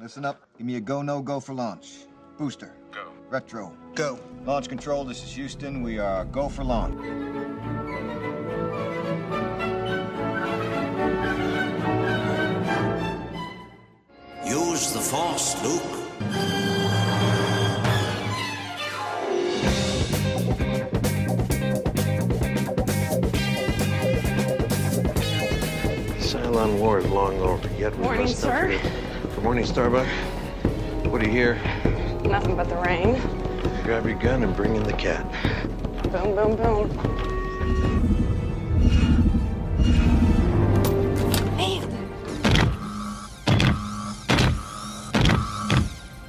Listen up. Give me a go, no go for launch. Booster. Go. Retro. Go. Launch control, this is Houston. We are go for launch. Use the Force, Luke. Cylon War is long over. Yet we Morning, must not sir. Forget- Good morning, Starbuck. What do you hear? Nothing but the rain. Grab your gun and bring in the cat. Boom, boom, boom.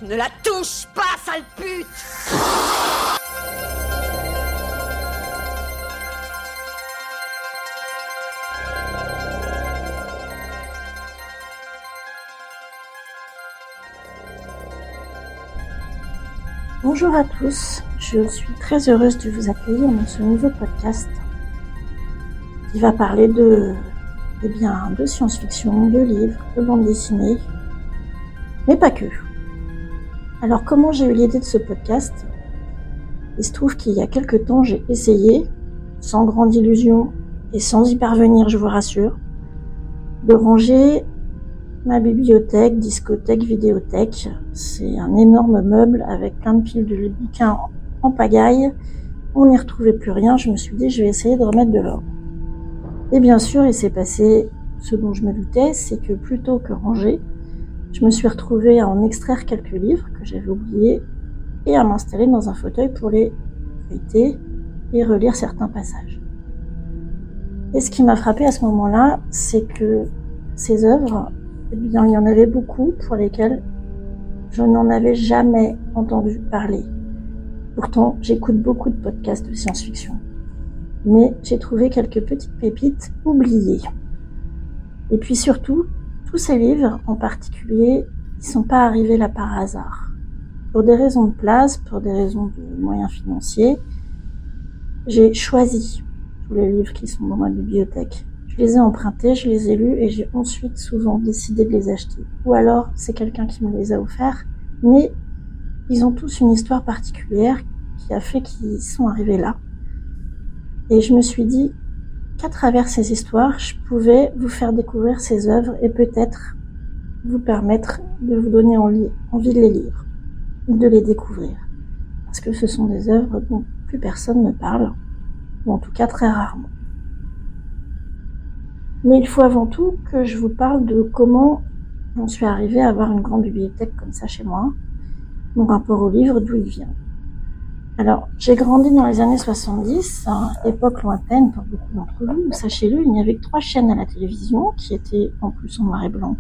Ne la touche pas, sale pute Bonjour à tous, je suis très heureuse de vous accueillir dans ce nouveau podcast qui va parler de, eh bien, de science-fiction, de livres, de bande dessinée, mais pas que. Alors comment j'ai eu l'idée de ce podcast? Il se trouve qu'il y a quelque temps j'ai essayé, sans grande illusion et sans y parvenir je vous rassure, de ranger Ma bibliothèque, discothèque, vidéothèque, c'est un énorme meuble avec plein de piles de bouquins en pagaille. On n'y retrouvait plus rien, je me suis dit je vais essayer de remettre de l'ordre. Et bien sûr, il s'est passé ce dont je me doutais, c'est que plutôt que ranger, je me suis retrouvée à en extraire quelques livres que j'avais oubliés et à m'installer dans un fauteuil pour les feuilleter et relire certains passages. Et ce qui m'a frappé à ce moment-là, c'est que ces œuvres eh bien, il y en avait beaucoup pour lesquels je n'en avais jamais entendu parler. Pourtant, j'écoute beaucoup de podcasts de science-fiction. Mais j'ai trouvé quelques petites pépites oubliées. Et puis surtout, tous ces livres en particulier, ils sont pas arrivés là par hasard. Pour des raisons de place, pour des raisons de moyens financiers, j'ai choisi tous les livres qui sont dans ma bibliothèque. Les ai empruntés, je les ai lus et j'ai ensuite souvent décidé de les acheter. Ou alors c'est quelqu'un qui me les a offerts, mais ils ont tous une histoire particulière qui a fait qu'ils sont arrivés là. Et je me suis dit qu'à travers ces histoires, je pouvais vous faire découvrir ces œuvres et peut-être vous permettre de vous donner envie de les lire ou de les découvrir. Parce que ce sont des œuvres dont plus personne ne parle, ou en tout cas très rarement. Mais il faut avant tout que je vous parle de comment j'en suis arrivée à avoir une grande bibliothèque comme ça chez moi, mon rapport au livre, d'où il vient. Alors, j'ai grandi dans les années 70, hein, époque lointaine pour beaucoup d'entre vous. Sachez-le, il n'y avait que trois chaînes à la télévision, qui étaient en plus en noir et blanc,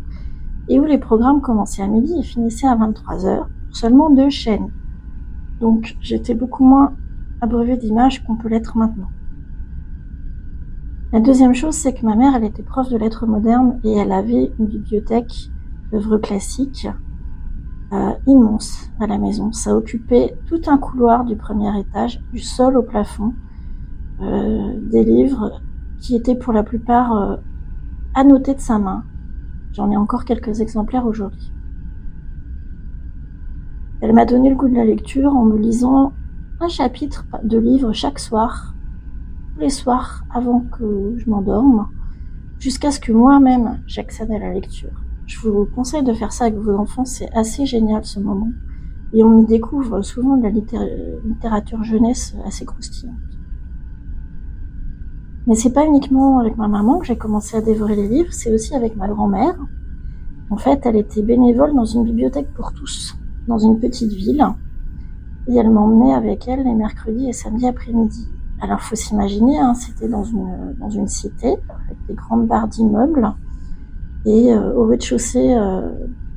et où les programmes commençaient à midi et finissaient à 23 heures, pour seulement deux chaînes. Donc, j'étais beaucoup moins abreuvée d'images qu'on peut l'être maintenant. La deuxième chose, c'est que ma mère, elle était prof de lettres modernes et elle avait une bibliothèque d'œuvres classiques euh, immense à la maison. Ça occupait tout un couloir du premier étage, du sol au plafond, euh, des livres qui étaient pour la plupart euh, annotés de sa main. J'en ai encore quelques exemplaires aujourd'hui. Elle m'a donné le goût de la lecture en me lisant un chapitre de livre chaque soir les soirs avant que je m'endorme, jusqu'à ce que moi-même j'accède à la lecture. Je vous conseille de faire ça avec vos enfants, c'est assez génial ce moment. Et on y découvre souvent de la littérature jeunesse assez croustillante. Mais c'est pas uniquement avec ma maman que j'ai commencé à dévorer les livres, c'est aussi avec ma grand-mère. En fait, elle était bénévole dans une bibliothèque pour tous, dans une petite ville. Et elle m'emmenait avec elle les mercredis et samedis après-midi. Alors, faut s'imaginer, hein, c'était dans une, dans une cité, avec des grandes barres d'immeubles. Et euh, au rez-de-chaussée euh,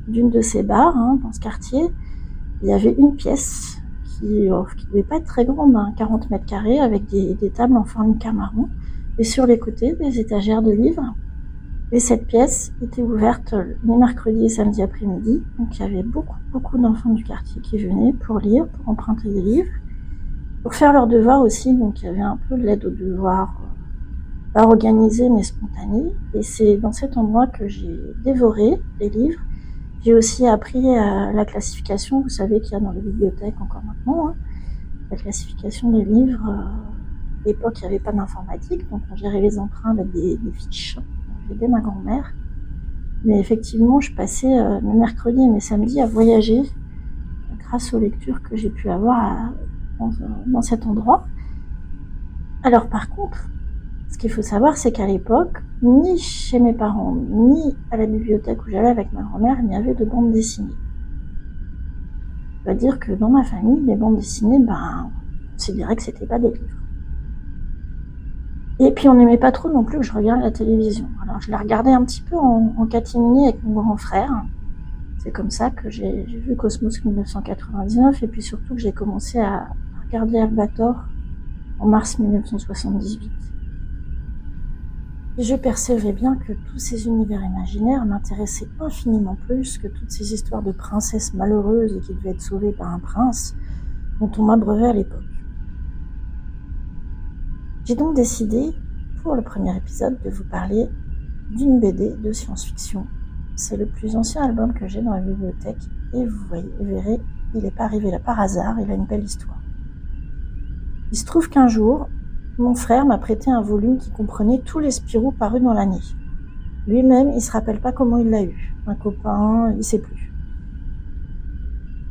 d'une de ces barres, hein, dans ce quartier, il y avait une pièce qui ne devait pas être très grande, hein, 40 mètres carrés, avec des, des tables en forme marron. Et sur les côtés, des étagères de livres. Et cette pièce était ouverte les mercredis et samedis après-midi. Donc, il y avait beaucoup, beaucoup d'enfants du quartier qui venaient pour lire, pour emprunter des livres pour faire leurs devoirs aussi, donc il y avait un peu de l'aide aux devoirs, euh, pas organisée mais spontanée. Et c'est dans cet endroit que j'ai dévoré les livres J'ai aussi appris euh, la classification, vous savez qu'il y a dans les bibliothèques encore maintenant, hein, la classification des livres. Euh, à l'époque, il n'y avait pas d'informatique, donc on gérait les emprunts avec des, des fiches. J'aidais ma grand-mère. Mais effectivement, je passais euh, mes mercredis et mes samedis à voyager grâce aux lectures que j'ai pu avoir à- dans, cet endroit. Alors par contre, ce qu'il faut savoir, c'est qu'à l'époque, ni chez mes parents, ni à la bibliothèque où j'allais avec ma grand-mère, il n'y avait de bande dessinée. Je dois dire que dans ma famille, les bandes dessinées, ben, on considérait que c'était pas des livres. Et puis on n'aimait pas trop non plus que je regarde la télévision. Alors je la regardais un petit peu en, catimini avec mon grand frère. C'est comme ça que j'ai vu Cosmos 1999 et puis surtout que j'ai commencé à regarder Albator en mars 1978. Et je percevais bien que tous ces univers imaginaires m'intéressaient infiniment plus que toutes ces histoires de princesses malheureuses et qui devaient être sauvées par un prince dont on m'abreuvait à l'époque. J'ai donc décidé, pour le premier épisode, de vous parler d'une BD de science-fiction. C'est le plus ancien album que j'ai dans la bibliothèque et vous verrez, il n'est pas arrivé là par hasard, il a une belle histoire. Il se trouve qu'un jour, mon frère m'a prêté un volume qui comprenait tous les Spirou parus dans l'année. Lui-même, il se rappelle pas comment il l'a eu. Un copain, il sait plus.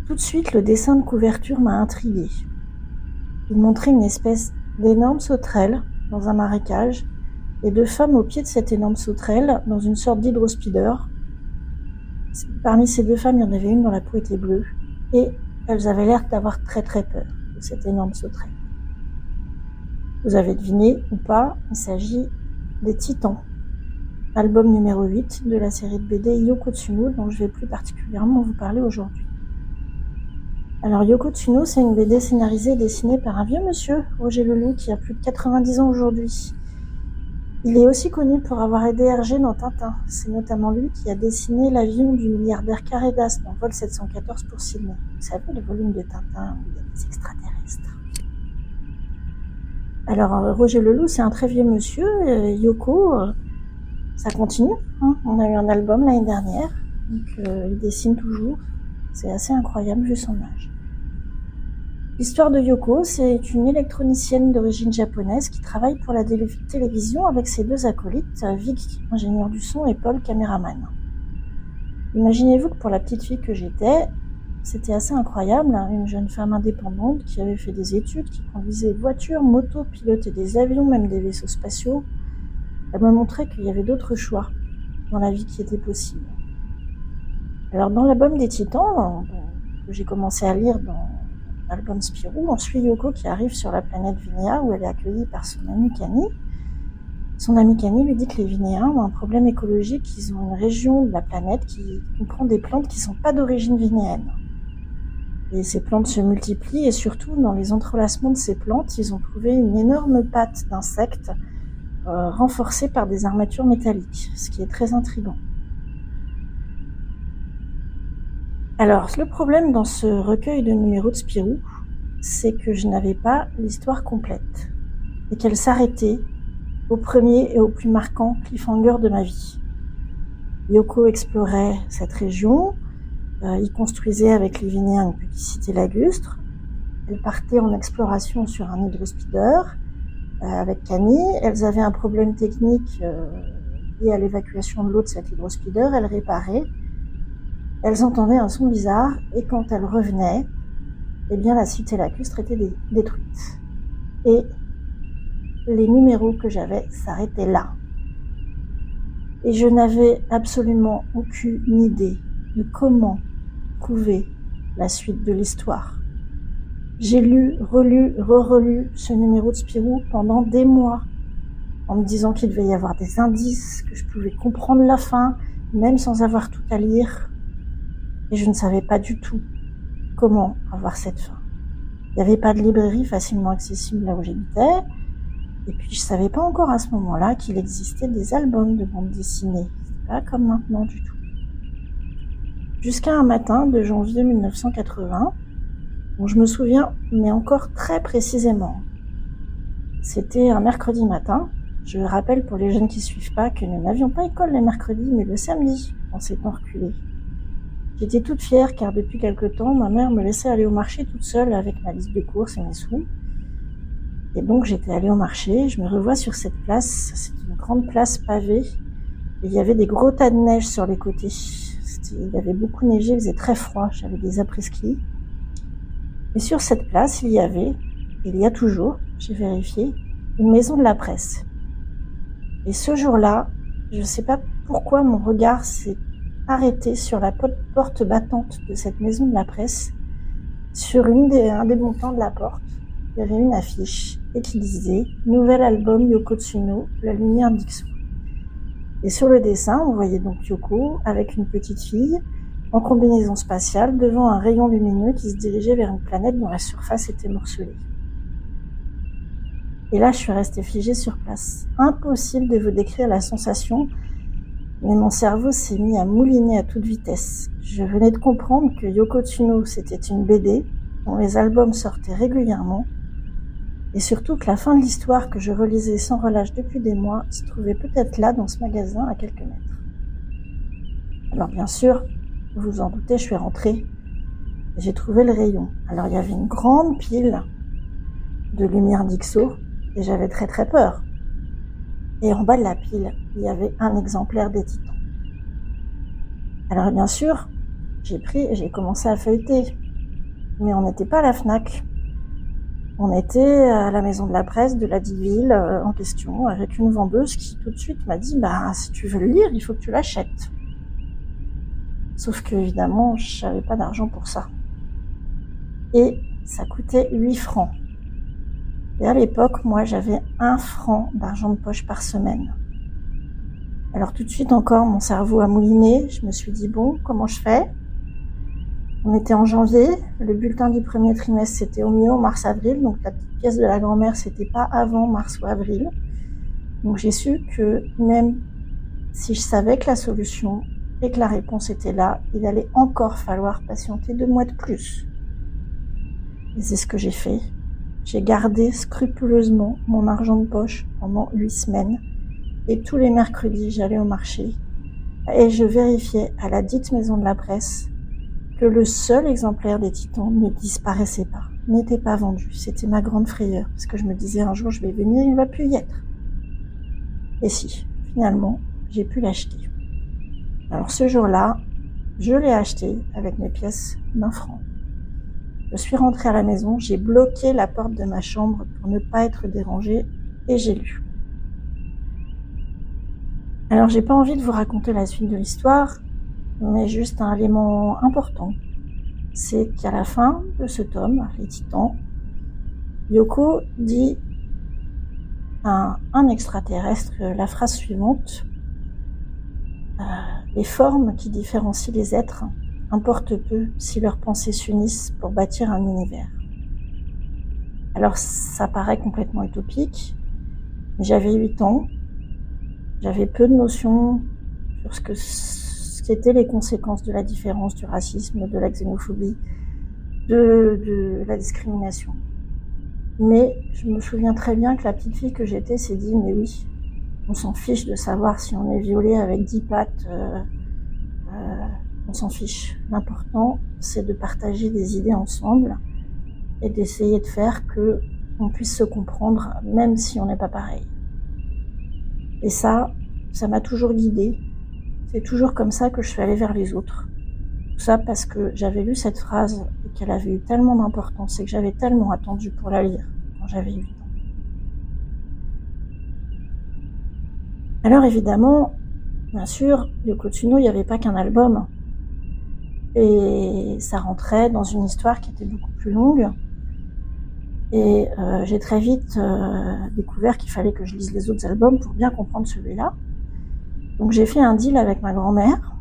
Tout de suite, le dessin de couverture m'a intrigué. Il montrait une espèce d'énorme sauterelle dans un marécage et deux femmes au pied de cette énorme sauterelle dans une sorte d'hydrospeeder. Parmi ces deux femmes, il y en avait une dont la peau était bleue et elles avaient l'air d'avoir très très peur de cette énorme sauterelle. Vous avez deviné ou pas, il s'agit des Titans, album numéro 8 de la série de BD Yoko Tsuno dont je vais plus particulièrement vous parler aujourd'hui. Alors Yoko Tsuno, c'est une BD scénarisée et dessinée par un vieux monsieur, Roger Leloup, qui a plus de 90 ans aujourd'hui. Il est aussi connu pour avoir aidé Hergé dans Tintin. C'est notamment lui qui a dessiné l'avion du milliardaire Carédas dans Vol 714 pour Sydney. Vous savez, le volume de Tintin où il y a des extraterrestres. Alors euh, Roger Leloup, c'est un très vieux monsieur. Euh, Yoko, euh, ça continue. hein. On a eu un album l'année dernière, donc il dessine toujours. C'est assez incroyable vu son âge. L'histoire de Yoko, c'est une électronicienne d'origine japonaise qui travaille pour la télé- télévision avec ses deux acolytes, Vic, ingénieur du son, et Paul, caméraman. Imaginez-vous que pour la petite fille que j'étais, c'était assez incroyable, hein, une jeune femme indépendante qui avait fait des études, qui conduisait voitures, motos, pilotait des avions, même des vaisseaux spatiaux. Elle me montrait qu'il y avait d'autres choix dans la vie qui étaient possibles. Alors dans l'album des Titans, euh, que j'ai commencé à lire dans l'album Spirou, on suit Yoko qui arrive sur la planète Vinéa où elle est accueillie par son ami Kani. Son ami Kani lui dit que les Vinéens ont un problème écologique, ils ont une région de la planète qui comprend des plantes qui sont pas d'origine vinéenne. Et ces plantes se multiplient et surtout dans les entrelacements de ces plantes, ils ont trouvé une énorme patte d'insectes euh, renforcée par des armatures métalliques, ce qui est très intrigant. Alors, le problème dans ce recueil de numéros de Spirou, c'est que je n'avais pas l'histoire complète et qu'elle s'arrêtait au premier et au plus marquant cliffhanger de ma vie. Yoko explorait cette région, euh, il construisait avec les Vinéens une petite cité lagustre, elle partait en exploration sur un hydrospeeder euh, avec Kani, elles avaient un problème technique euh, lié à l'évacuation de l'eau de cet hydrospeeder, elles réparaient, elles entendaient un son bizarre et quand elles revenaient, eh bien la cité lacustre était dé- détruite. Et les numéros que j'avais s'arrêtaient là. Et je n'avais absolument aucune idée de comment la suite de l'histoire. J'ai lu, relu, re-relu ce numéro de Spirou pendant des mois, en me disant qu'il devait y avoir des indices, que je pouvais comprendre la fin, même sans avoir tout à lire. Et je ne savais pas du tout comment avoir cette fin. Il n'y avait pas de librairie facilement accessible là où j'habitais. Et puis je savais pas encore à ce moment-là qu'il existait des albums de bande dessinée. Pas comme maintenant du tout. Jusqu'à un matin de janvier 1980, dont je me souviens, mais encore très précisément. C'était un mercredi matin. Je rappelle pour les jeunes qui suivent pas que nous n'avions pas école les mercredis, mais le samedi, en temps reculés. J'étais toute fière car depuis quelque temps, ma mère me laissait aller au marché toute seule avec ma liste de courses et mes sous. Et donc j'étais allée au marché, je me revois sur cette place, c'est une grande place pavée, et il y avait des gros tas de neige sur les côtés. Il avait beaucoup neigé, il faisait très froid, j'avais des après-ski. Et sur cette place, il y avait, il y a toujours, j'ai vérifié, une maison de la presse. Et ce jour-là, je ne sais pas pourquoi mon regard s'est arrêté sur la porte battante de cette maison de la presse. Sur une des, un des montants de la porte, il y avait une affiche et qui disait Nouvel album Yoko Tsuno, La lumière d'Ixo. Et sur le dessin, on voyait donc Yoko avec une petite fille en combinaison spatiale devant un rayon lumineux qui se dirigeait vers une planète dont la surface était morcelée. Et là, je suis restée figée sur place. Impossible de vous décrire la sensation, mais mon cerveau s'est mis à mouliner à toute vitesse. Je venais de comprendre que Yoko Tsuno, c'était une BD dont les albums sortaient régulièrement, et surtout que la fin de l'histoire que je relisais sans relâche depuis des mois se trouvait peut-être là dans ce magasin à quelques mètres. Alors bien sûr, vous vous en doutez, je suis rentrée. J'ai trouvé le rayon. Alors il y avait une grande pile de lumière d'Ixo et j'avais très très peur. Et en bas de la pile, il y avait un exemplaire des Titans. Alors bien sûr, j'ai pris et j'ai commencé à feuilleter. Mais on n'était pas à la FNAC. On était à la maison de la presse de la ville euh, en question avec une vendeuse qui tout de suite m'a dit bah si tu veux le lire, il faut que tu l'achètes. Sauf que évidemment, je n'avais pas d'argent pour ça. Et ça coûtait 8 francs. Et à l'époque, moi, j'avais un franc d'argent de poche par semaine. Alors tout de suite encore, mon cerveau a mouliné. Je me suis dit, bon, comment je fais? On était en janvier. Le bulletin du premier trimestre, c'était au mieux mars-avril. Donc la petite pièce de la grand-mère, c'était pas avant mars ou avril. Donc j'ai su que même si je savais que la solution et que la réponse était là, il allait encore falloir patienter deux mois de plus. Et c'est ce que j'ai fait. J'ai gardé scrupuleusement mon argent de poche pendant huit semaines et tous les mercredis j'allais au marché et je vérifiais à la dite maison de la presse que le seul exemplaire des Titans ne disparaissait pas, n'était pas vendu. C'était ma grande frayeur parce que je me disais un jour je vais venir, il ne va plus y être. Et si, finalement, j'ai pu l'acheter. Alors ce jour-là, je l'ai acheté avec mes pièces d'un franc. Je suis rentrée à la maison, j'ai bloqué la porte de ma chambre pour ne pas être dérangée et j'ai lu. Alors j'ai pas envie de vous raconter la suite de l'histoire, mais juste un élément important, c'est qu'à la fin de ce tome, Les Titans, Yoko dit à un extraterrestre la phrase suivante euh, Les formes qui différencient les êtres importe peu si leurs pensées s'unissent pour bâtir un univers. Alors ça paraît complètement utopique, mais j'avais 8 ans, j'avais peu de notions sur ce que ce qu'étaient les conséquences de la différence, du racisme, de la xénophobie, de, de la discrimination. Mais je me souviens très bien que la petite fille que j'étais s'est dit, mais oui, on s'en fiche de savoir si on est violé avec dix pattes. Euh, euh, on s'en fiche. L'important, c'est de partager des idées ensemble et d'essayer de faire que on puisse se comprendre, même si on n'est pas pareil. Et ça, ça m'a toujours guidée. C'est toujours comme ça que je suis allée vers les autres. Tout ça parce que j'avais lu cette phrase et qu'elle avait eu tellement d'importance et que j'avais tellement attendu pour la lire quand j'avais 8 ans. Alors évidemment, bien sûr, Yoko Tsuno, il n'y avait pas qu'un album. Et ça rentrait dans une histoire qui était beaucoup plus longue. Et euh, j'ai très vite euh, découvert qu'il fallait que je lise les autres albums pour bien comprendre celui-là. Donc j'ai fait un deal avec ma grand-mère,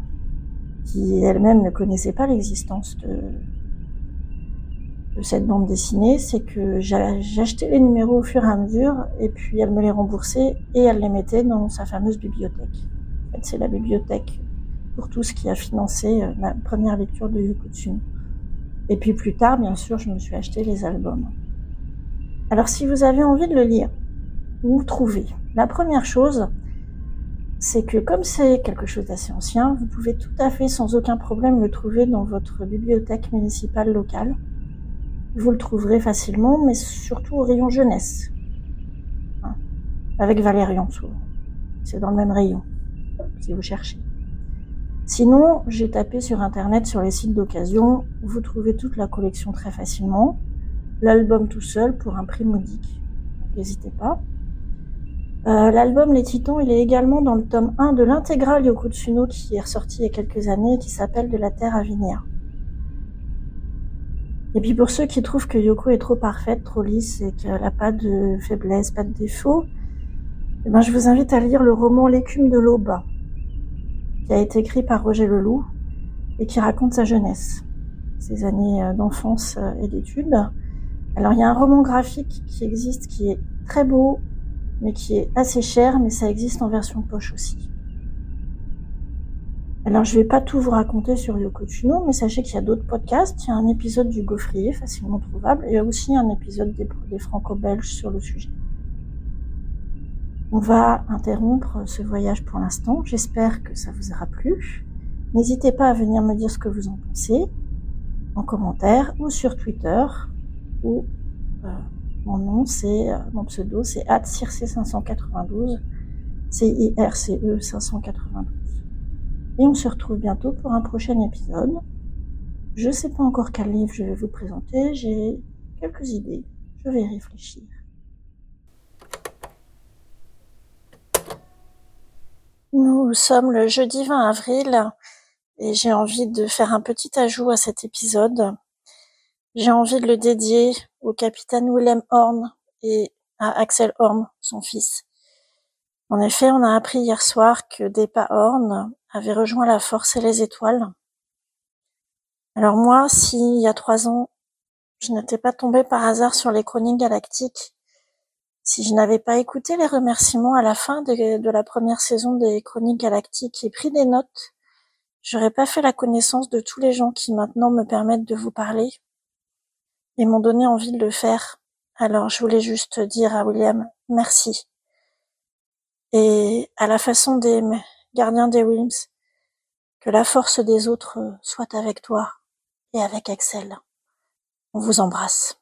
qui elle-même ne connaissait pas l'existence de, cette bande dessinée. C'est que j'achetais les numéros au fur et à mesure, et puis elle me les remboursait et elle les mettait dans sa fameuse bibliothèque. En fait, c'est la bibliothèque pour tout ce qui a financé euh, ma première lecture de Yukutsun. Et puis plus tard, bien sûr, je me suis acheté les albums. Alors si vous avez envie de le lire, vous trouvez. La première chose, c'est que comme c'est quelque chose d'assez ancien, vous pouvez tout à fait sans aucun problème le trouver dans votre bibliothèque municipale locale. Vous le trouverez facilement, mais surtout au rayon jeunesse. Hein, avec Valérian souvent. C'est dans le même rayon, si vous cherchez. Sinon, j'ai tapé sur internet sur les sites d'occasion, vous trouvez toute la collection très facilement. L'album tout seul pour un prix modique. N'hésitez pas. Euh, l'album Les Titans, il est également dans le tome 1 de l'intégrale Yoko Tsuno qui est ressorti il y a quelques années et qui s'appelle De la Terre à venir. Et puis pour ceux qui trouvent que Yoko est trop parfaite, trop lisse et qu'elle n'a pas de faiblesse, pas de défaut, eh ben je vous invite à lire le roman L'écume de l'aube, qui a été écrit par Roger Leloup et qui raconte sa jeunesse, ses années euh, d'enfance euh, et d'études. Alors il y a un roman graphique qui existe qui est très beau, mais qui est assez cher, mais ça existe en version poche aussi. Alors je vais pas tout vous raconter sur Yoko Tsuno, mais sachez qu'il y a d'autres podcasts. Il y a un épisode du Gaufrier, facilement trouvable, et il y a aussi un épisode des, des franco-belges sur le sujet. On va interrompre ce voyage pour l'instant. J'espère que ça vous aura plu. N'hésitez pas à venir me dire ce que vous en pensez en commentaire ou sur Twitter ou euh, mon nom, c'est euh, mon pseudo, c'est @circe592, C I R C E 592. Et on se retrouve bientôt pour un prochain épisode. Je sais pas encore quel livre je vais vous présenter, j'ai quelques idées, je vais réfléchir. Nous sommes le jeudi 20 avril et j'ai envie de faire un petit ajout à cet épisode. J'ai envie de le dédier au capitaine Willem Horn et à Axel Horn, son fils. En effet, on a appris hier soir que Depa Horn avait rejoint la Force et les Étoiles. Alors moi, si il y a trois ans, je n'étais pas tombée par hasard sur les chroniques galactiques, si je n'avais pas écouté les remerciements à la fin de, de la première saison des chroniques galactiques et pris des notes, j'aurais pas fait la connaissance de tous les gens qui maintenant me permettent de vous parler et m'ont donné envie de le faire. Alors je voulais juste dire à William merci. Et à la façon des gardiens des Wilms, que la force des autres soit avec toi et avec Axel. On vous embrasse.